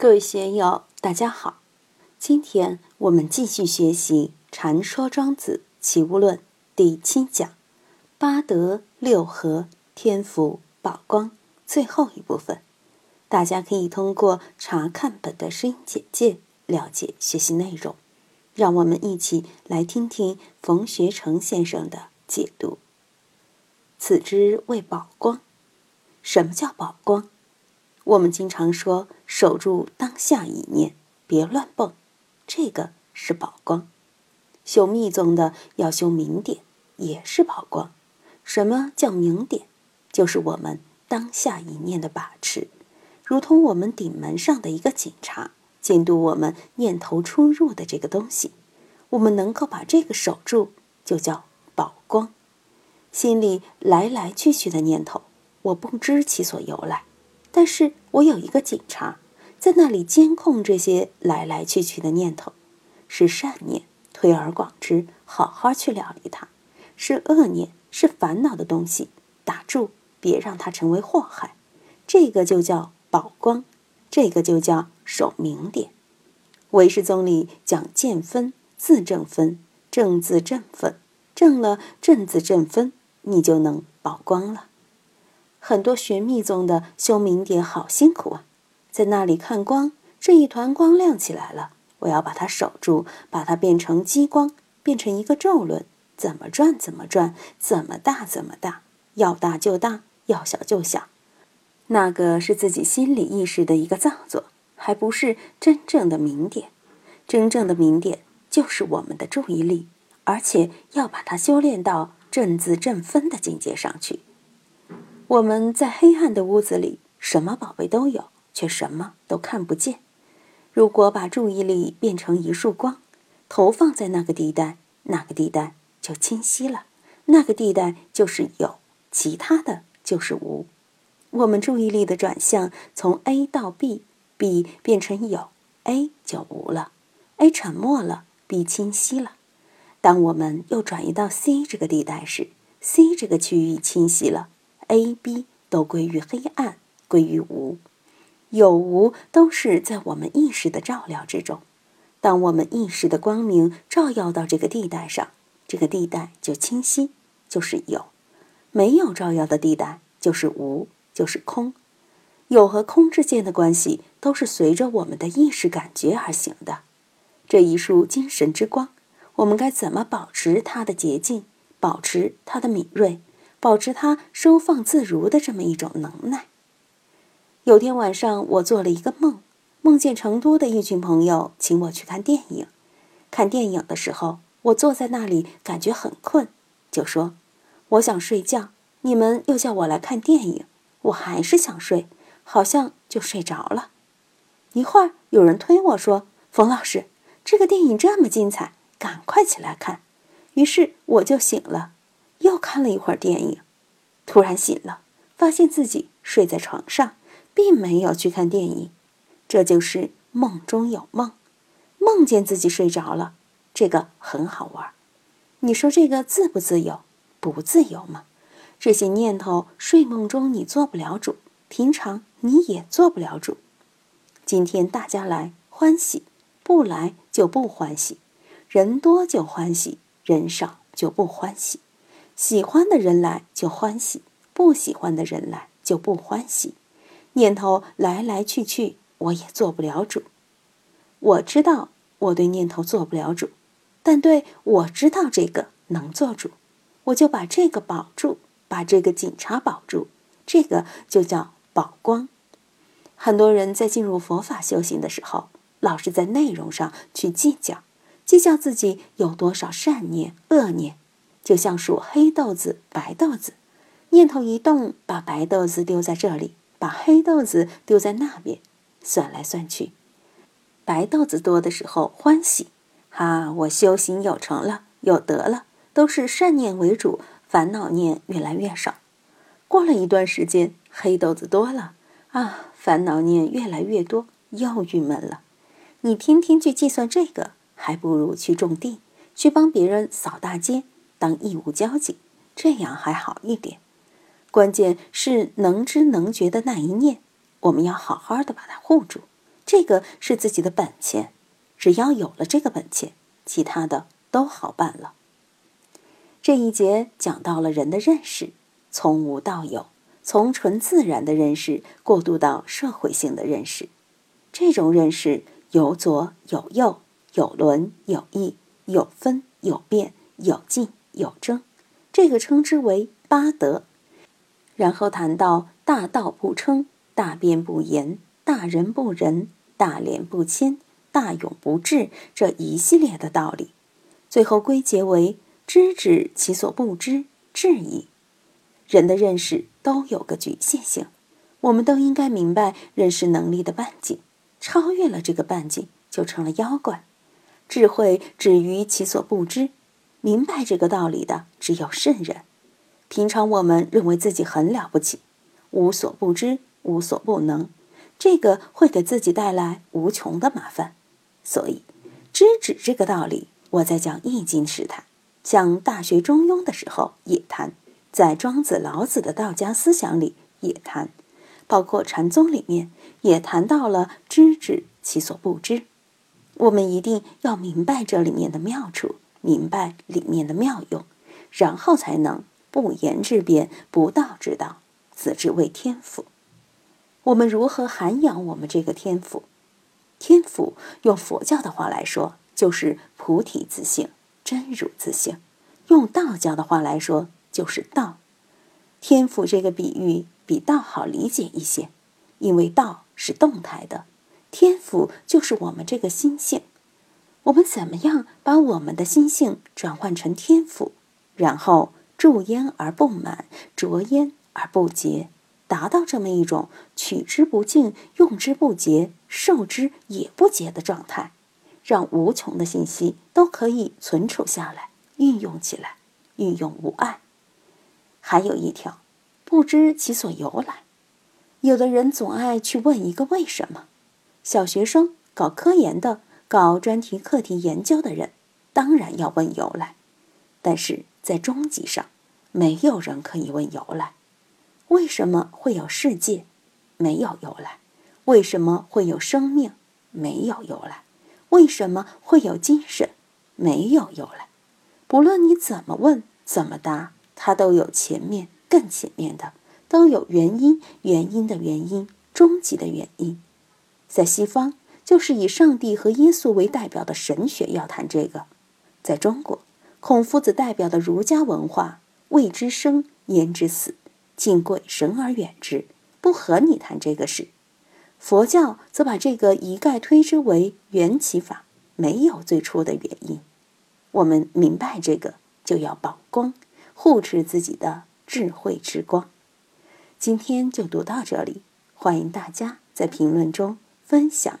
各位学友，大家好！今天我们继续学习《禅说庄子齐物论》第七讲“八德六合天福宝光”最后一部分。大家可以通过查看本的声音简介了解学习内容。让我们一起来听听冯学成先生的解读。此之谓宝光。什么叫宝光？我们经常说守住当下一念，别乱蹦，这个是宝光。修密宗的要修明点，也是宝光。什么叫明点？就是我们当下一念的把持，如同我们顶门上的一个警察，监督我们念头出入的这个东西。我们能够把这个守住，就叫宝光。心里来来去去的念头，我不知其所由来。但是我有一个警察，在那里监控这些来来去去的念头，是善念，推而广之，好好去料理它；是恶念，是烦恼的东西，打住，别让它成为祸害。这个就叫宝光，这个就叫守明点。唯识宗里讲见分、自证分、正自正分，正了正自正分，你就能宝光了。很多学密宗的修明点好辛苦啊，在那里看光，这一团光亮起来了，我要把它守住，把它变成激光，变成一个咒轮，怎么转怎么转，怎么大怎么大，要大就大，要小就小。那个是自己心理意识的一个造作，还不是真正的明点。真正的明点就是我们的注意力，而且要把它修炼到正字正分的境界上去。我们在黑暗的屋子里，什么宝贝都有，却什么都看不见。如果把注意力变成一束光，投放在那个地带，那个地带就清晰了。那个地带就是有，其他的就是无。我们注意力的转向从 A 到 B，B 变成有，A 就无了。A 沉默了，B 清晰了。当我们又转移到 C 这个地带时，C 这个区域清晰了。A、B 都归于黑暗，归于无，有无都是在我们意识的照料之中。当我们意识的光明照耀到这个地带上，这个地带就清晰，就是有；没有照耀的地带就是无，就是空。有和空之间的关系都是随着我们的意识感觉而行的。这一束精神之光，我们该怎么保持它的洁净，保持它的敏锐？保持它收放自如的这么一种能耐。有天晚上，我做了一个梦，梦见成都的一群朋友请我去看电影。看电影的时候，我坐在那里，感觉很困，就说：“我想睡觉。”你们又叫我来看电影，我还是想睡，好像就睡着了。一会儿，有人推我说：“冯老师，这个电影这么精彩，赶快起来看。”于是我就醒了。又看了一会儿电影，突然醒了，发现自己睡在床上，并没有去看电影。这就是梦中有梦，梦见自己睡着了，这个很好玩。你说这个自不自由？不自由吗？这些念头，睡梦中你做不了主，平常你也做不了主。今天大家来欢喜，不来就不欢喜；人多就欢喜，人少就不欢喜。喜欢的人来就欢喜，不喜欢的人来就不欢喜。念头来来去去，我也做不了主。我知道我对念头做不了主，但对我知道这个能做主，我就把这个保住，把这个警察保住。这个就叫保光。很多人在进入佛法修行的时候，老是在内容上去计较，计较自己有多少善念、恶念。就像数黑豆子、白豆子，念头一动，把白豆子丢在这里，把黑豆子丢在那边，算来算去，白豆子多的时候欢喜，哈，我修行有成了，有德了，都是善念为主，烦恼念越来越少。过了一段时间，黑豆子多了，啊，烦恼念越来越多，又郁闷了。你天天去计算这个，还不如去种地，去帮别人扫大街。当义务交警，这样还好一点。关键是能知能觉的那一念，我们要好好的把它护住。这个是自己的本钱，只要有了这个本钱，其他的都好办了。这一节讲到了人的认识，从无到有，从纯自然的认识过渡到社会性的认识。这种认识有左有右，有伦有义，有分有变，有进有争，这个称之为八德。然后谈到大道不称，大辩不言，大人不仁，大廉不谦，大勇不智这一系列的道理，最后归结为。知止其所不知，智矣。人的认识都有个局限性，我们都应该明白认识能力的半径，超越了这个半径就成了妖怪。智慧止于其所不知，明白这个道理的只有圣人。平常我们认为自己很了不起，无所不知，无所不能，这个会给自己带来无穷的麻烦。所以，知止这个道理，我在讲《易经》时谈。讲《大学》《中庸》的时候也谈，在庄子、老子的道家思想里也谈，包括禅宗里面也谈到了知止其所不知。我们一定要明白这里面的妙处，明白里面的妙用，然后才能不言之辩，不道之道，此之谓天赋。我们如何涵养我们这个天赋？天赋用佛教的话来说，就是菩提自性。真如自性，用道教的话来说就是道。天赋这个比喻比道好理解一些，因为道是动态的，天赋就是我们这个心性。我们怎么样把我们的心性转换成天赋，然后注焉而不满，着焉而不竭，达到这么一种取之不尽、用之不竭、受之也不竭的状态？让无穷的信息都可以存储下来，运用起来，运用无碍。还有一条，不知其所由来。有的人总爱去问一个为什么。小学生搞科研的，搞专题课题研究的人，当然要问由来。但是在终极上，没有人可以问由来。为什么会有世界？没有由来。为什么会有生命？没有由来。为什么会有精神？没有由来。不论你怎么问、怎么答，它都有前面、更前面的，都有原因、原因的原因、终极的原因。在西方，就是以上帝和耶稣为代表的神学要谈这个；在中国，孔夫子代表的儒家文化，未知生，焉知死，敬鬼神而远之，不和你谈这个事。佛教则把这个一概推之为缘起法，没有最初的原因。我们明白这个，就要保光，护持自己的智慧之光。今天就读到这里，欢迎大家在评论中分享